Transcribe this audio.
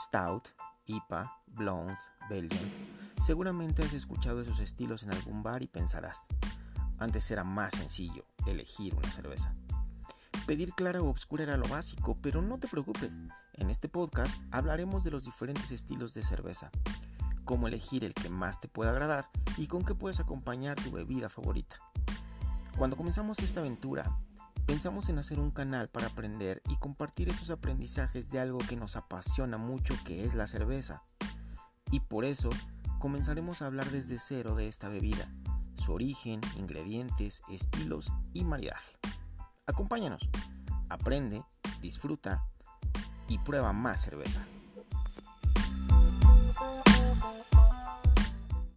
Stout, IPA, Blonde, Belgian. Seguramente has escuchado esos estilos en algún bar y pensarás, antes era más sencillo elegir una cerveza. Pedir clara o obscura era lo básico, pero no te preocupes. En este podcast hablaremos de los diferentes estilos de cerveza, cómo elegir el que más te pueda agradar y con qué puedes acompañar tu bebida favorita. Cuando comenzamos esta aventura, pensamos en hacer un canal para aprender y compartir estos aprendizajes de algo que nos apasiona mucho que es la cerveza. Y por eso comenzaremos a hablar desde cero de esta bebida, su origen, ingredientes, estilos y maridaje. Acompáñanos, aprende, disfruta y prueba más cerveza.